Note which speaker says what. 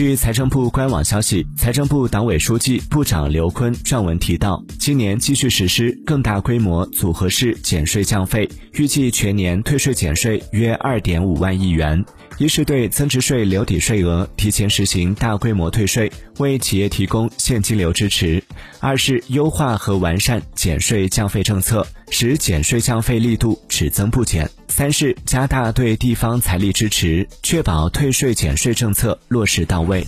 Speaker 1: 据财政部官网消息，财政部党委书记、部长刘昆撰文提到，今年继续实施更大规模组合式减税降费，预计全年退税减税约二点五万亿元。一是对增值税留抵税额提前实行大规模退税，为企业提供现金流支持；二是优化和完善减税降费政策，使减税降费力度只增不减；三是加大对地方财力支持，确保退税减税政策落实到位。